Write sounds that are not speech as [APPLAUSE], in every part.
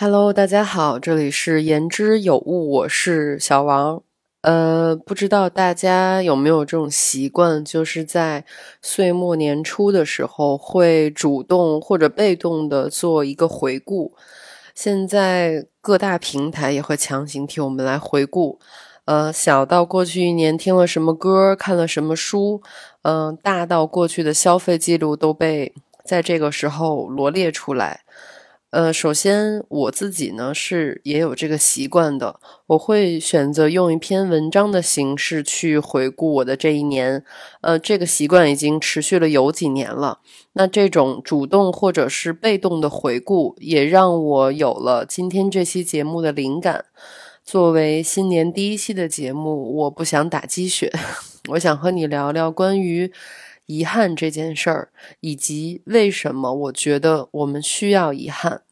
Hello，大家好，这里是言之有物，我是小王。呃，不知道大家有没有这种习惯，就是在岁末年初的时候，会主动或者被动的做一个回顾。现在各大平台也会强行替我们来回顾。呃，小到过去一年听了什么歌，看了什么书，嗯，大到过去的消费记录都被在这个时候罗列出来。呃，首先我自己呢是也有这个习惯的，我会选择用一篇文章的形式去回顾我的这一年。呃，这个习惯已经持续了有几年了。那这种主动或者是被动的回顾，也让我有了今天这期节目的灵感。作为新年第一期的节目，我不想打鸡血，[LAUGHS] 我想和你聊聊关于。遗憾这件事儿，以及为什么我觉得我们需要遗憾。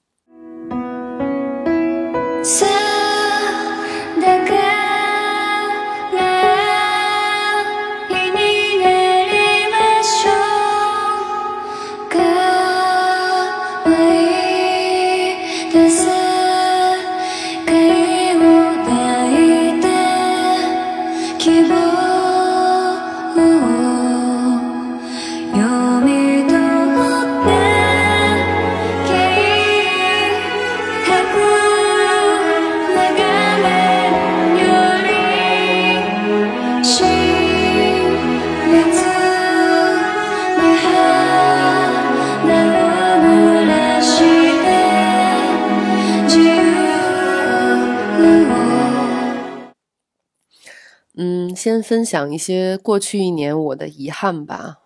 先分享一些过去一年我的遗憾吧。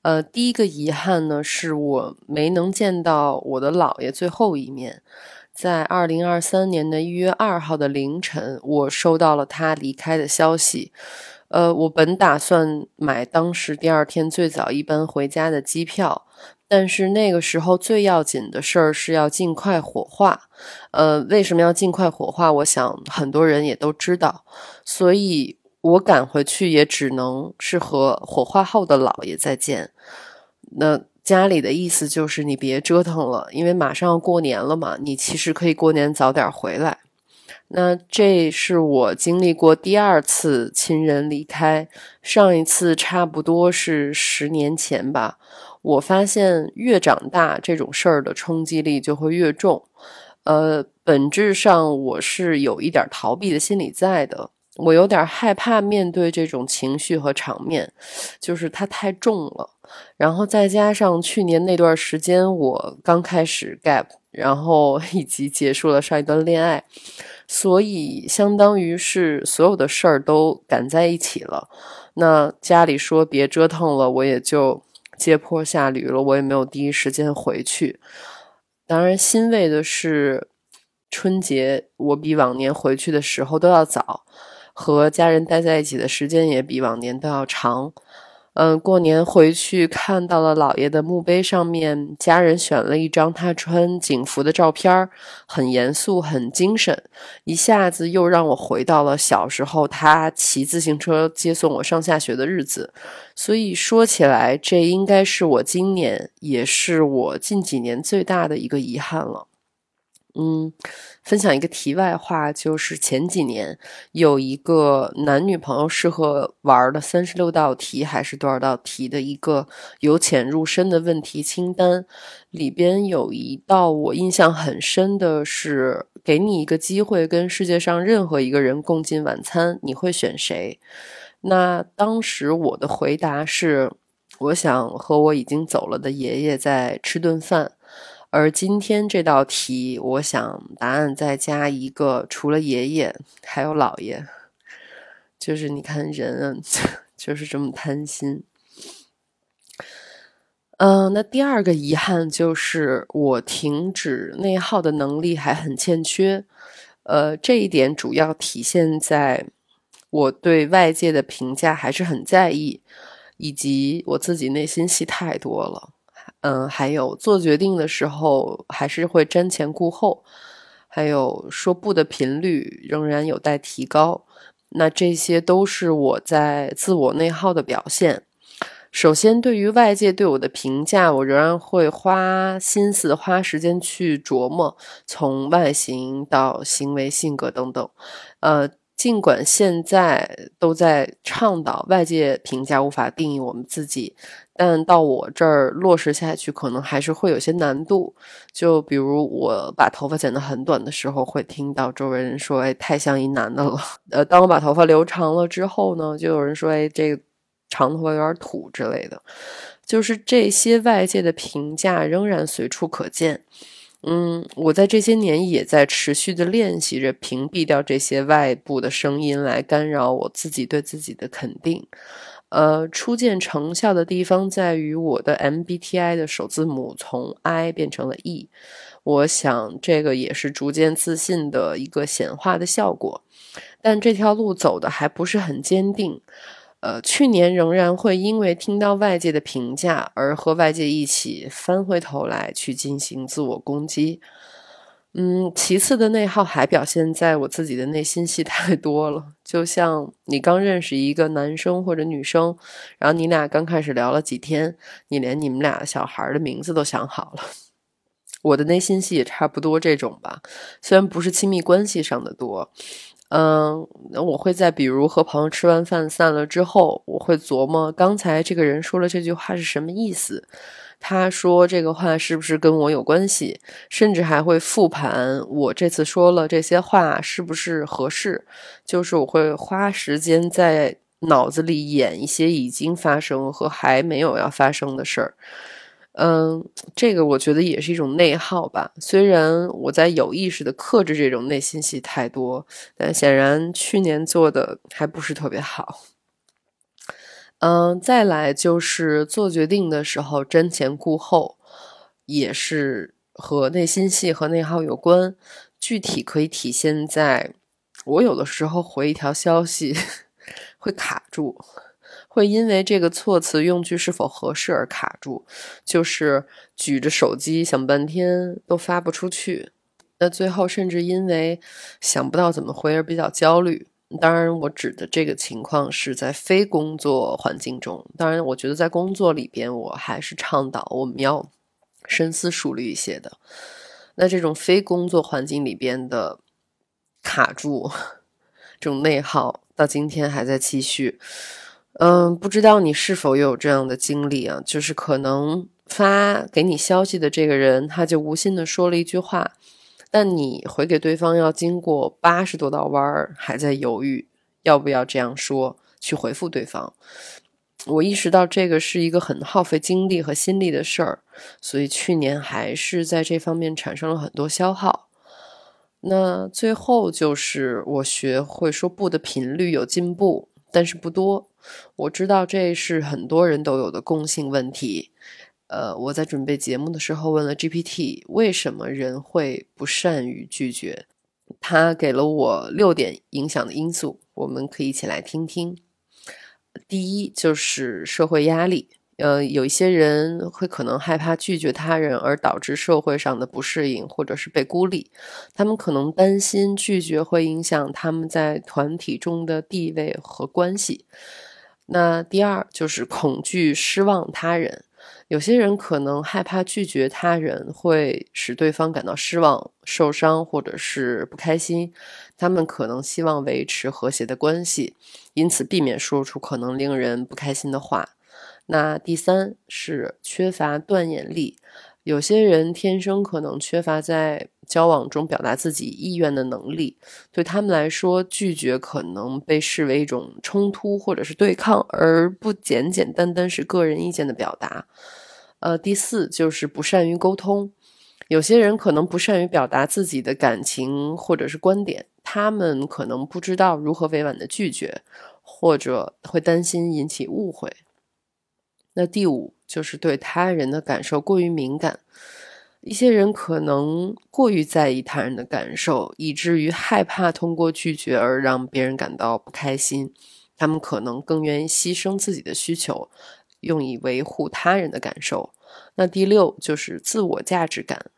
呃，第一个遗憾呢，是我没能见到我的姥爷最后一面。在二零二三年的一月二号的凌晨，我收到了他离开的消息。呃，我本打算买当时第二天最早一班回家的机票，但是那个时候最要紧的事儿是要尽快火化。呃，为什么要尽快火化？我想很多人也都知道，所以。我赶回去也只能是和火化后的姥爷再见。那家里的意思就是你别折腾了，因为马上要过年了嘛。你其实可以过年早点回来。那这是我经历过第二次亲人离开，上一次差不多是十年前吧。我发现越长大，这种事儿的冲击力就会越重。呃，本质上我是有一点逃避的心理在的。我有点害怕面对这种情绪和场面，就是它太重了。然后再加上去年那段时间，我刚开始 gap，然后 [LAUGHS] 以及结束了上一段恋爱，所以相当于是所有的事儿都赶在一起了。那家里说别折腾了，我也就接坡下驴了，我也没有第一时间回去。当然欣慰的是，春节我比往年回去的时候都要早。和家人待在一起的时间也比往年都要长。嗯，过年回去看到了姥爷的墓碑上面，家人选了一张他穿警服的照片，很严肃，很精神，一下子又让我回到了小时候他骑自行车接送我上下学的日子。所以说起来，这应该是我今年，也是我近几年最大的一个遗憾了。嗯，分享一个题外话，就是前几年有一个男女朋友适合玩的三十六道题还是多少道题的一个由浅入深的问题清单，里边有一道我印象很深的是，给你一个机会跟世界上任何一个人共进晚餐，你会选谁？那当时我的回答是，我想和我已经走了的爷爷再吃顿饭。而今天这道题，我想答案再加一个，除了爷爷，还有姥爷。就是你看人，[LAUGHS] 就是这么贪心。嗯，那第二个遗憾就是我停止内耗的能力还很欠缺。呃，这一点主要体现在我对外界的评价还是很在意，以及我自己内心戏太多了。嗯，还有做决定的时候还是会瞻前顾后，还有说不的频率仍然有待提高。那这些都是我在自我内耗的表现。首先，对于外界对我的评价，我仍然会花心思、花时间去琢磨，从外形到行为、性格等等。呃，尽管现在都在倡导外界评价无法定义我们自己，但到我这儿落实下去，可能还是会有些难度。就比如我把头发剪得很短的时候，会听到周围人说：“哎，太像一男的了。”呃，当我把头发留长了之后呢，就有人说：“哎，这个。”长头发有点土之类的，就是这些外界的评价仍然随处可见。嗯，我在这些年也在持续的练习着屏蔽掉这些外部的声音来干扰我自己对自己的肯定。呃，初见成效的地方在于我的 MBTI 的首字母从 I 变成了 E，我想这个也是逐渐自信的一个显化的效果。但这条路走的还不是很坚定。呃，去年仍然会因为听到外界的评价而和外界一起翻回头来去进行自我攻击。嗯，其次的内耗还表现在我自己的内心戏太多了。就像你刚认识一个男生或者女生，然后你俩刚开始聊了几天，你连你们俩小孩的名字都想好了。我的内心戏也差不多这种吧，虽然不是亲密关系上的多。嗯，我会在比如和朋友吃完饭散了之后，我会琢磨刚才这个人说了这句话是什么意思，他说这个话是不是跟我有关系，甚至还会复盘我这次说了这些话是不是合适，就是我会花时间在脑子里演一些已经发生和还没有要发生的事儿。嗯，这个我觉得也是一种内耗吧。虽然我在有意识的克制这种内心戏太多，但显然去年做的还不是特别好。嗯，再来就是做决定的时候瞻前顾后，也是和内心戏和内耗有关。具体可以体现在我有的时候回一条消息 [LAUGHS] 会卡住。会因为这个措辞用句是否合适而卡住，就是举着手机想半天都发不出去。那最后甚至因为想不到怎么回而比较焦虑。当然，我指的这个情况是在非工作环境中。当然，我觉得在工作里边，我还是倡导我们要深思熟虑一些的。那这种非工作环境里边的卡住，[LAUGHS] 这种内耗到今天还在继续。嗯，不知道你是否有这样的经历啊？就是可能发给你消息的这个人，他就无心的说了一句话，但你回给对方要经过八十多道弯儿，还在犹豫要不要这样说去回复对方。我意识到这个是一个很耗费精力和心力的事儿，所以去年还是在这方面产生了很多消耗。那最后就是我学会说不的频率有进步，但是不多。我知道这是很多人都有的共性问题。呃，我在准备节目的时候问了 GPT，为什么人会不善于拒绝？他给了我六点影响的因素，我们可以一起来听听。第一就是社会压力，呃，有一些人会可能害怕拒绝他人而导致社会上的不适应，或者是被孤立。他们可能担心拒绝会影响他们在团体中的地位和关系。那第二就是恐惧失望他人，有些人可能害怕拒绝他人会使对方感到失望、受伤或者是不开心，他们可能希望维持和谐的关系，因此避免说出可能令人不开心的话。那第三是缺乏断言力。有些人天生可能缺乏在交往中表达自己意愿的能力，对他们来说，拒绝可能被视为一种冲突或者是对抗，而不简简单单是个人意见的表达。呃，第四就是不善于沟通，有些人可能不善于表达自己的感情或者是观点，他们可能不知道如何委婉的拒绝，或者会担心引起误会。那第五就是对他人的感受过于敏感，一些人可能过于在意他人的感受，以至于害怕通过拒绝而让别人感到不开心。他们可能更愿意牺牲自己的需求，用以维护他人的感受。那第六就是自我价值感，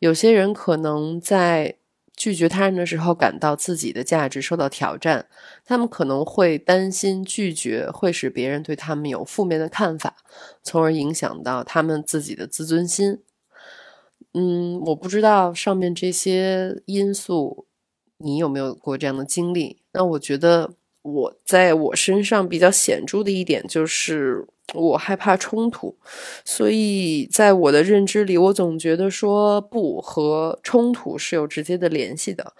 有些人可能在。拒绝他人的时候感到自己的价值受到挑战，他们可能会担心拒绝会使别人对他们有负面的看法，从而影响到他们自己的自尊心。嗯，我不知道上面这些因素，你有没有过这样的经历？那我觉得我在我身上比较显著的一点就是。我害怕冲突，所以在我的认知里，我总觉得说不和冲突是有直接的联系的。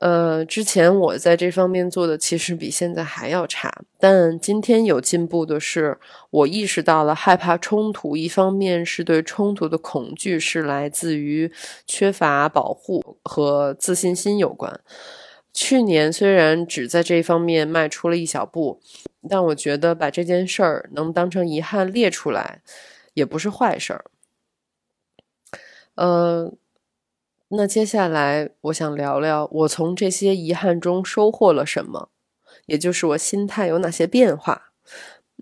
呃，之前我在这方面做的其实比现在还要差，但今天有进步的是，我意识到了害怕冲突，一方面是对冲突的恐惧是来自于缺乏保护和自信心有关。去年虽然只在这方面迈出了一小步。但我觉得把这件事儿能当成遗憾列出来，也不是坏事儿。呃，那接下来我想聊聊我从这些遗憾中收获了什么，也就是我心态有哪些变化。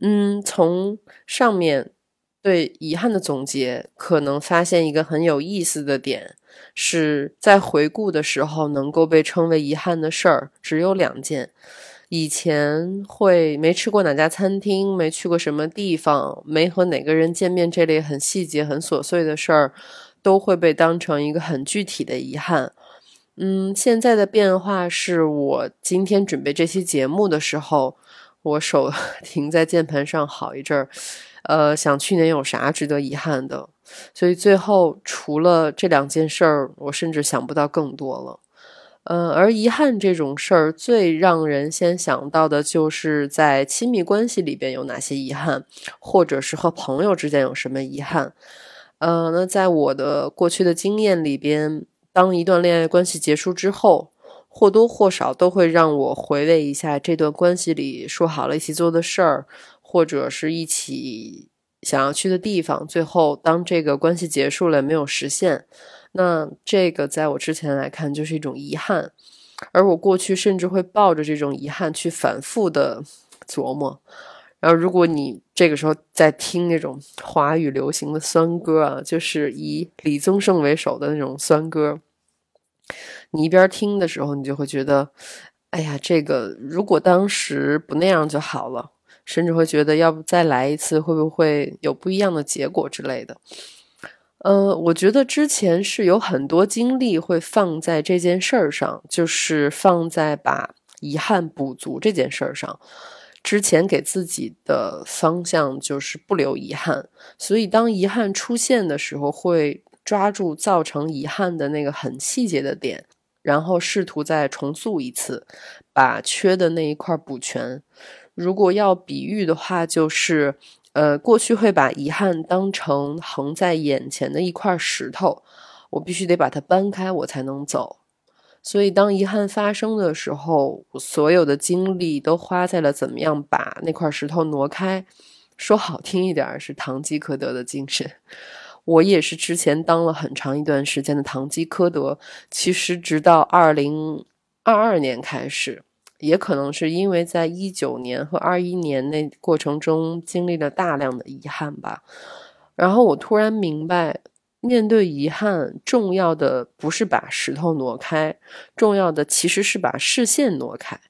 嗯，从上面对遗憾的总结，可能发现一个很有意思的点，是在回顾的时候，能够被称为遗憾的事儿只有两件。以前会没吃过哪家餐厅，没去过什么地方，没和哪个人见面，这类很细节、很琐碎的事儿，都会被当成一个很具体的遗憾。嗯，现在的变化是我今天准备这期节目的时候，我手 [LAUGHS] 停在键盘上好一阵儿，呃，想去年有啥值得遗憾的，所以最后除了这两件事儿，我甚至想不到更多了。嗯，而遗憾这种事儿，最让人先想到的就是在亲密关系里边有哪些遗憾，或者是和朋友之间有什么遗憾。呃，那在我的过去的经验里边，当一段恋爱关系结束之后，或多或少都会让我回味一下这段关系里说好了一起做的事儿，或者是一起想要去的地方，最后当这个关系结束了没有实现。那这个在我之前来看就是一种遗憾，而我过去甚至会抱着这种遗憾去反复的琢磨。然后，如果你这个时候在听那种华语流行的酸歌啊，就是以李宗盛为首的那种酸歌，你一边听的时候，你就会觉得，哎呀，这个如果当时不那样就好了，甚至会觉得要不再来一次，会不会有不一样的结果之类的。呃，我觉得之前是有很多精力会放在这件事儿上，就是放在把遗憾补足这件事儿上。之前给自己的方向就是不留遗憾，所以当遗憾出现的时候，会抓住造成遗憾的那个很细节的点，然后试图再重塑一次，把缺的那一块补全。如果要比喻的话，就是。呃，过去会把遗憾当成横在眼前的一块石头，我必须得把它搬开，我才能走。所以，当遗憾发生的时候，所有的精力都花在了怎么样把那块石头挪开。说好听一点是堂吉诃德的精神。我也是之前当了很长一段时间的堂吉诃德，其实直到二零二二年开始。也可能是因为在一九年和二一年那过程中经历了大量的遗憾吧，然后我突然明白，面对遗憾，重要的不是把石头挪开，重要的其实是把视线挪开。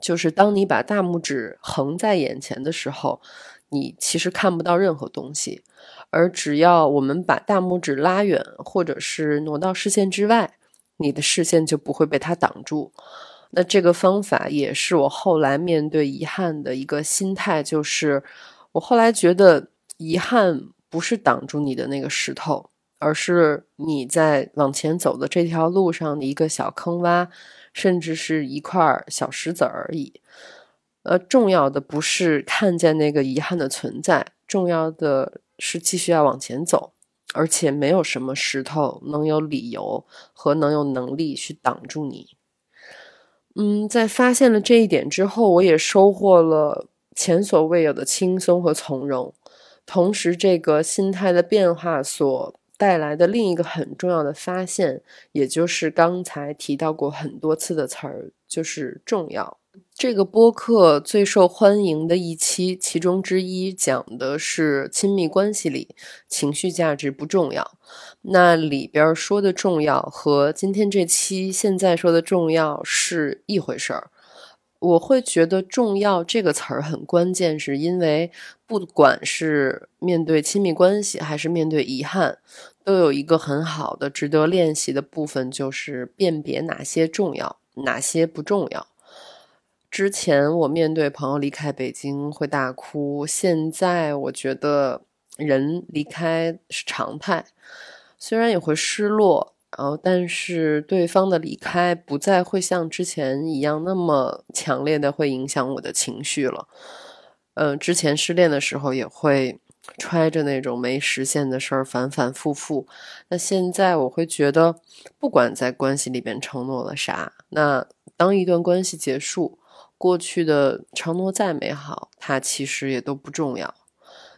就是当你把大拇指横在眼前的时候，你其实看不到任何东西，而只要我们把大拇指拉远，或者是挪到视线之外，你的视线就不会被它挡住。那这个方法也是我后来面对遗憾的一个心态，就是我后来觉得遗憾不是挡住你的那个石头，而是你在往前走的这条路上的一个小坑洼，甚至是一块小石子而已。呃，重要的不是看见那个遗憾的存在，重要的是继续要往前走，而且没有什么石头能有理由和能有能力去挡住你。嗯，在发现了这一点之后，我也收获了前所未有的轻松和从容。同时，这个心态的变化所带来的另一个很重要的发现，也就是刚才提到过很多次的词儿，就是重要。这个播客最受欢迎的一期，其中之一讲的是亲密关系里情绪价值不重要。那里边说的重要和今天这期现在说的重要是一回事儿。我会觉得“重要”这个词儿很关键，是因为不管是面对亲密关系，还是面对遗憾，都有一个很好的、值得练习的部分，就是辨别哪些重要，哪些不重要。之前我面对朋友离开北京会大哭，现在我觉得人离开是常态，虽然也会失落，然后但是对方的离开不再会像之前一样那么强烈的会影响我的情绪了。嗯，之前失恋的时候也会揣着那种没实现的事儿反反复复，那现在我会觉得，不管在关系里边承诺了啥，那当一段关系结束。过去的承诺再美好，它其实也都不重要。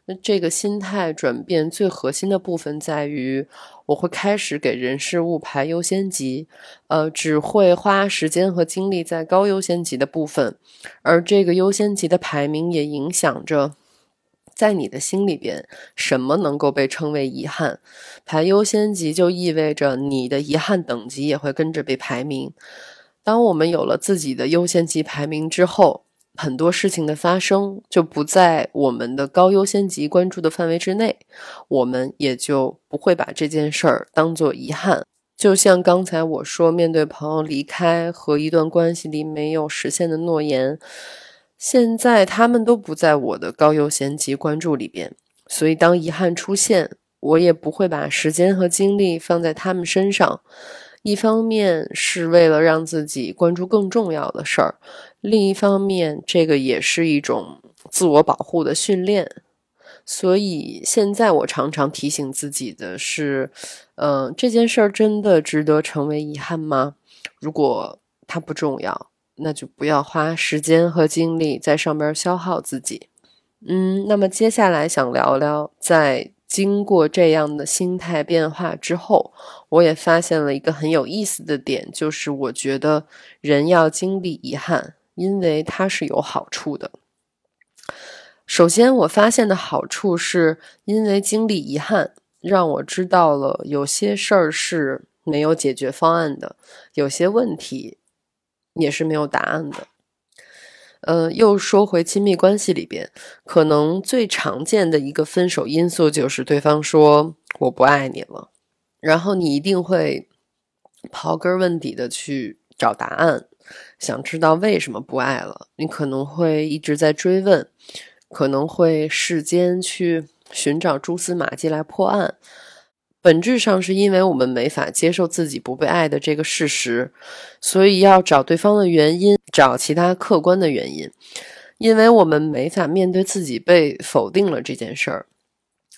那这个心态转变最核心的部分在于，我会开始给人事物排优先级，呃，只会花时间和精力在高优先级的部分，而这个优先级的排名也影响着，在你的心里边，什么能够被称为遗憾。排优先级就意味着你的遗憾等级也会跟着被排名。当我们有了自己的优先级排名之后，很多事情的发生就不在我们的高优先级关注的范围之内，我们也就不会把这件事儿当做遗憾。就像刚才我说，面对朋友离开和一段关系里没有实现的诺言，现在他们都不在我的高优先级关注里边，所以当遗憾出现，我也不会把时间和精力放在他们身上。一方面是为了让自己关注更重要的事儿，另一方面，这个也是一种自我保护的训练。所以现在我常常提醒自己的是，嗯，这件事儿真的值得成为遗憾吗？如果它不重要，那就不要花时间和精力在上边消耗自己。嗯，那么接下来想聊聊在。经过这样的心态变化之后，我也发现了一个很有意思的点，就是我觉得人要经历遗憾，因为它是有好处的。首先，我发现的好处是因为经历遗憾，让我知道了有些事儿是没有解决方案的，有些问题也是没有答案的。嗯，又说回亲密关系里边，可能最常见的一个分手因素就是对方说我不爱你了，然后你一定会刨根问底的去找答案，想知道为什么不爱了。你可能会一直在追问，可能会世间去寻找蛛丝马迹来破案。本质上是因为我们没法接受自己不被爱的这个事实，所以要找对方的原因，找其他客观的原因。因为我们没法面对自己被否定了这件事儿。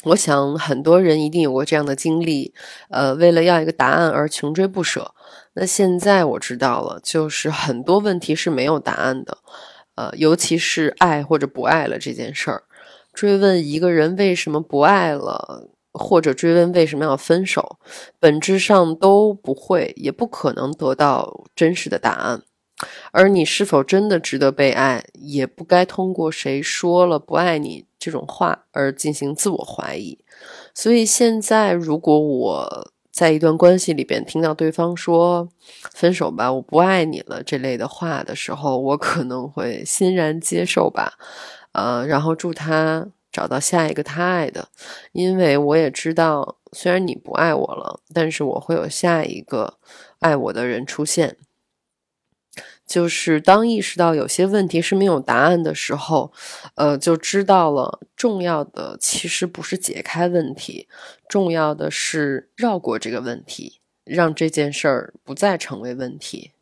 我想很多人一定有过这样的经历，呃，为了要一个答案而穷追不舍。那现在我知道了，就是很多问题是没有答案的，呃，尤其是爱或者不爱了这件事儿，追问一个人为什么不爱了。或者追问为什么要分手，本质上都不会，也不可能得到真实的答案。而你是否真的值得被爱，也不该通过谁说了不爱你这种话而进行自我怀疑。所以现在，如果我在一段关系里边听到对方说“分手吧，我不爱你了”这类的话的时候，我可能会欣然接受吧，呃，然后祝他。找到下一个他爱的，因为我也知道，虽然你不爱我了，但是我会有下一个爱我的人出现。就是当意识到有些问题是没有答案的时候，呃，就知道了重要的其实不是解开问题，重要的是绕过这个问题，让这件事儿不再成为问题。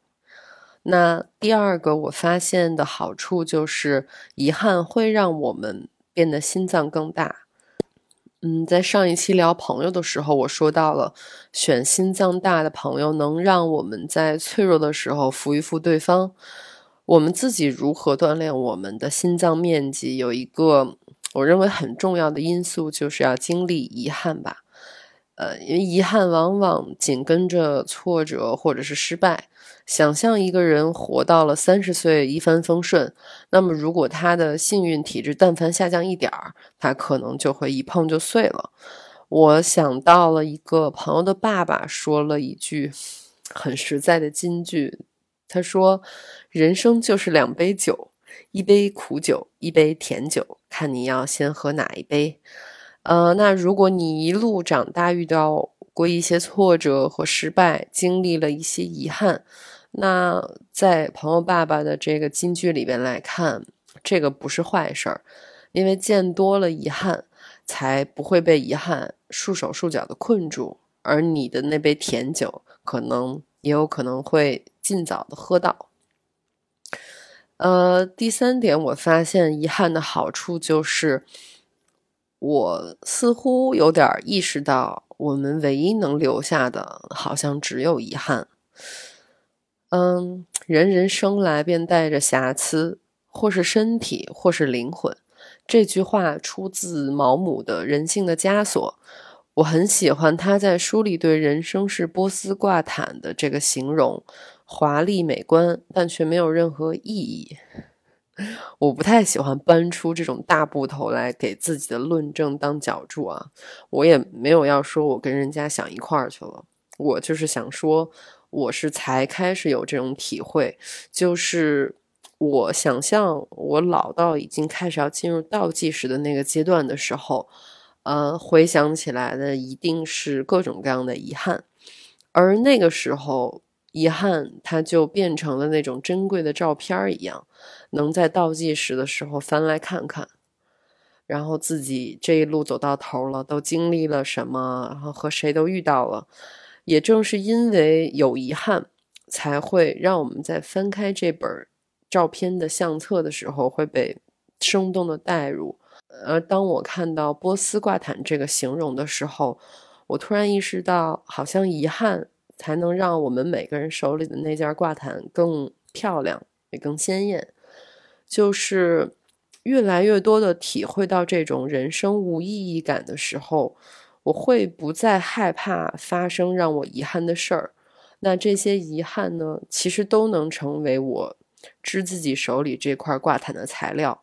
那第二个我发现的好处就是，遗憾会让我们。变得心脏更大。嗯，在上一期聊朋友的时候，我说到了选心脏大的朋友，能让我们在脆弱的时候扶一扶对方。我们自己如何锻炼我们的心脏面积，有一个我认为很重要的因素，就是要经历遗憾吧。呃，因为遗憾往往紧跟着挫折或者是失败。想象一个人活到了三十岁一帆风顺，那么如果他的幸运体质但凡下降一点儿，他可能就会一碰就碎了。我想到了一个朋友的爸爸说了一句很实在的金句，他说：“人生就是两杯酒，一杯苦酒，一杯甜酒，看你要先喝哪一杯。”呃，那如果你一路长大遇到过一些挫折和失败，经历了一些遗憾，那在朋友爸爸的这个金句里边来看，这个不是坏事儿，因为见多了遗憾，才不会被遗憾束手束脚的困住，而你的那杯甜酒，可能也有可能会尽早的喝到。呃，第三点，我发现遗憾的好处就是。我似乎有点意识到，我们唯一能留下的，好像只有遗憾。嗯，人人生来便带着瑕疵，或是身体，或是灵魂。这句话出自毛姆的《人性的枷锁》，我很喜欢他在书里对人生是波斯挂毯的这个形容，华丽美观，但却没有任何意义。我不太喜欢搬出这种大部头来给自己的论证当脚注啊，我也没有要说我跟人家想一块儿去了，我就是想说，我是才开始有这种体会，就是我想象我老到已经开始要进入倒计时的那个阶段的时候，呃，回想起来的一定是各种各样的遗憾，而那个时候。遗憾，它就变成了那种珍贵的照片一样，能在倒计时的时候翻来看看，然后自己这一路走到头了，都经历了什么，然后和谁都遇到了。也正是因为有遗憾，才会让我们在翻开这本照片的相册的时候，会被生动的带入。而当我看到波斯挂毯这个形容的时候，我突然意识到，好像遗憾。才能让我们每个人手里的那件挂毯更漂亮，也更鲜艳。就是越来越多的体会到这种人生无意义感的时候，我会不再害怕发生让我遗憾的事儿。那这些遗憾呢，其实都能成为我织自己手里这块挂毯的材料，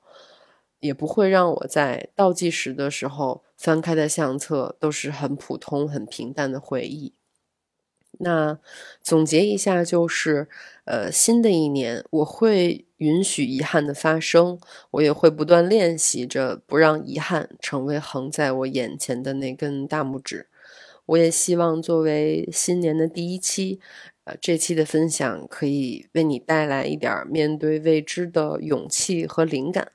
也不会让我在倒计时的时候翻开的相册都是很普通、很平淡的回忆。那总结一下，就是，呃，新的一年我会允许遗憾的发生，我也会不断练习着不让遗憾成为横在我眼前的那根大拇指。我也希望作为新年的第一期，呃，这期的分享可以为你带来一点面对未知的勇气和灵感。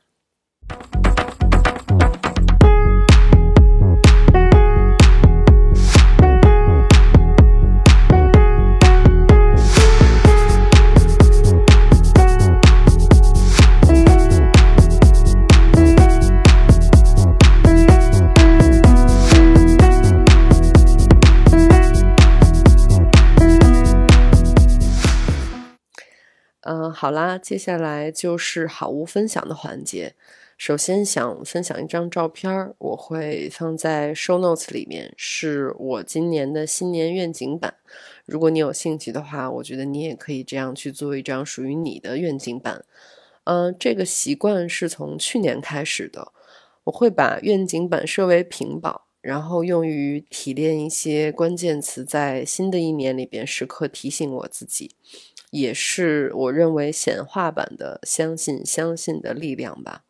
嗯，好啦，接下来就是好物分享的环节。首先想分享一张照片，我会放在 show notes 里面，是我今年的新年愿景版。如果你有兴趣的话，我觉得你也可以这样去做一张属于你的愿景版。嗯，这个习惯是从去年开始的，我会把愿景版设为屏保，然后用于提炼一些关键词，在新的一年里边时刻提醒我自己。也是我认为显化版的相信相信的力量吧。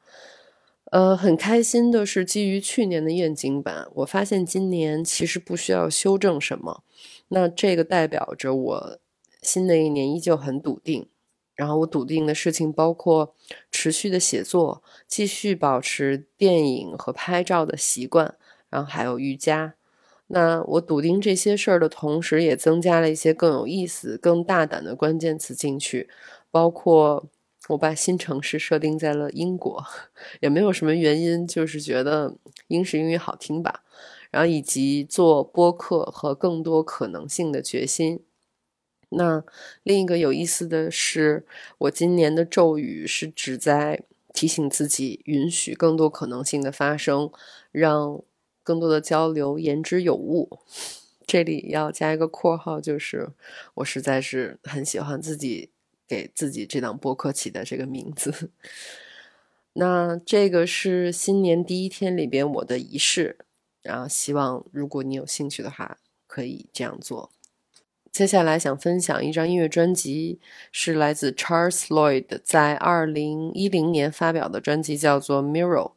呃，很开心的是，基于去年的愿景版，我发现今年其实不需要修正什么。那这个代表着我新的一年依旧很笃定。然后我笃定的事情包括持续的写作，继续保持电影和拍照的习惯，然后还有瑜伽。那我笃定这些事儿的同时，也增加了一些更有意思、更大胆的关键词进去，包括我把新城市设定在了英国，[LAUGHS] 也没有什么原因，就是觉得英式英语好听吧。然后以及做播客和更多可能性的决心。那另一个有意思的是，我今年的咒语是指在提醒自己，允许更多可能性的发生，让。更多的交流，言之有物。这里要加一个括号，就是我实在是很喜欢自己给自己这档播客起的这个名字。[LAUGHS] 那这个是新年第一天里边我的仪式，然后希望如果你有兴趣的话，可以这样做。接下来想分享一张音乐专辑，是来自 Charles Lloyd 在二零一零年发表的专辑，叫做《Mirror》。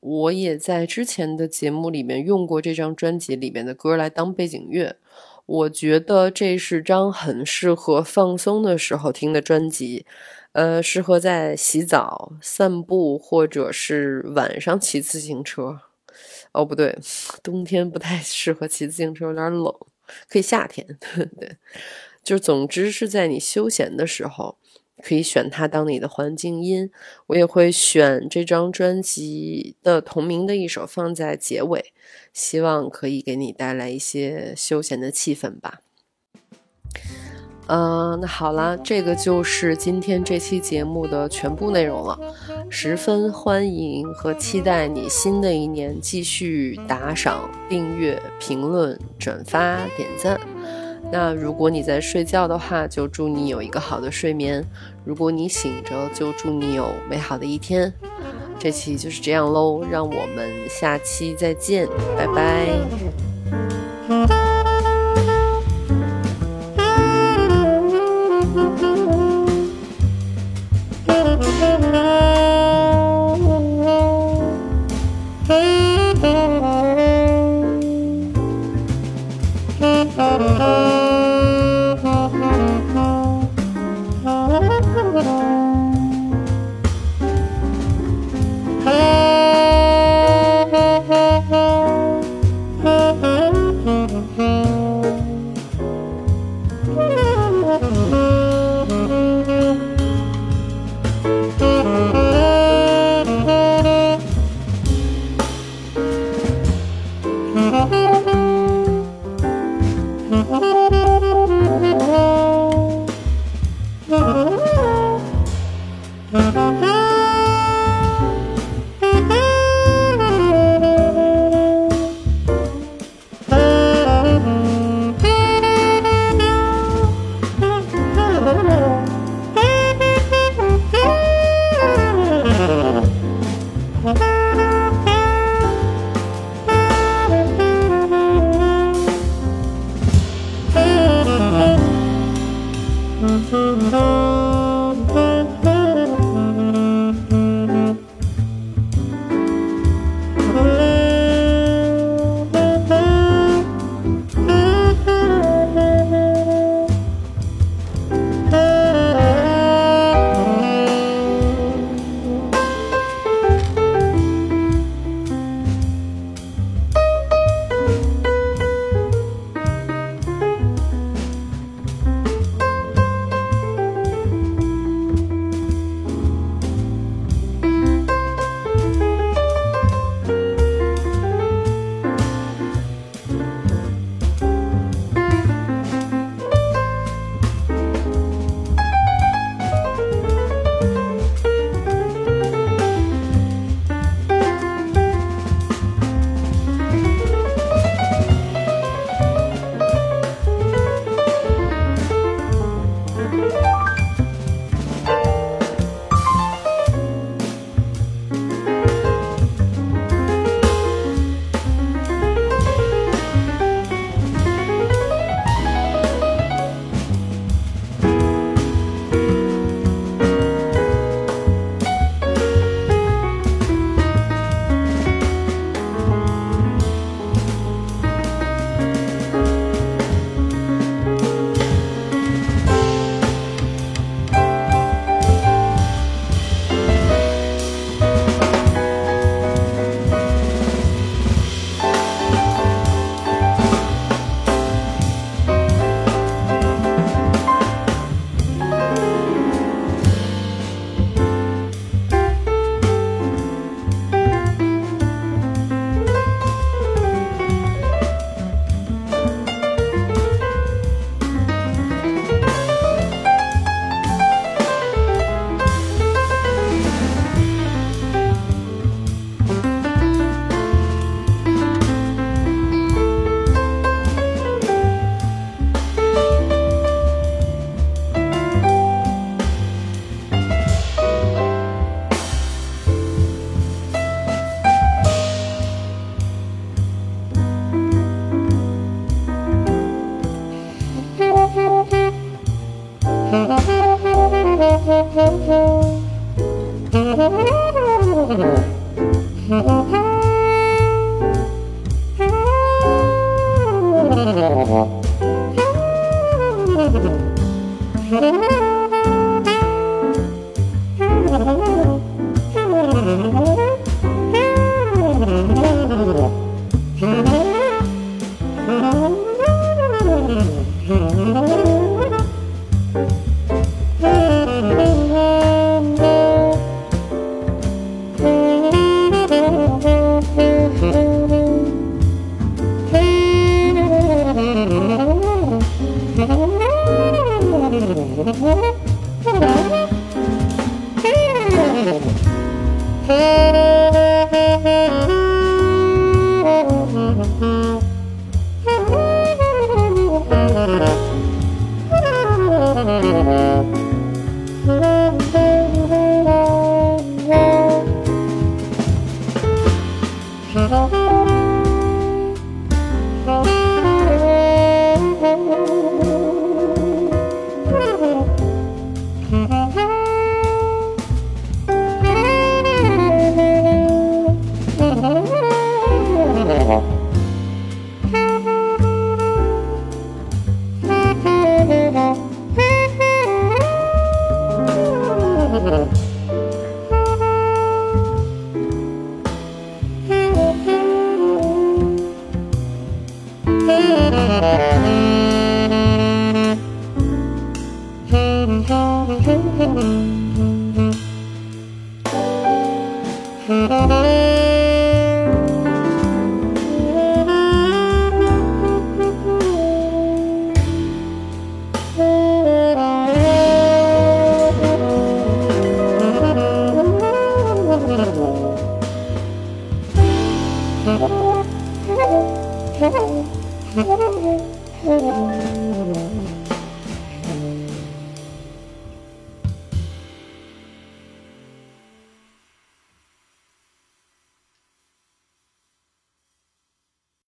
我也在之前的节目里面用过这张专辑里面的歌来当背景乐。我觉得这是张很适合放松的时候听的专辑，呃，适合在洗澡、散步或者是晚上骑自行车。哦，不对，冬天不太适合骑自行车，有点冷，可以夏天。[LAUGHS] 对，就总之是在你休闲的时候。可以选它当你的环境音，我也会选这张专辑的同名的一首放在结尾，希望可以给你带来一些休闲的气氛吧。嗯，那好啦，这个就是今天这期节目的全部内容了。十分欢迎和期待你新的一年继续打赏、订阅、评论、转发、点赞。那如果你在睡觉的话，就祝你有一个好的睡眠；如果你醒着，就祝你有美好的一天。这期就是这样喽，让我们下期再见，拜拜。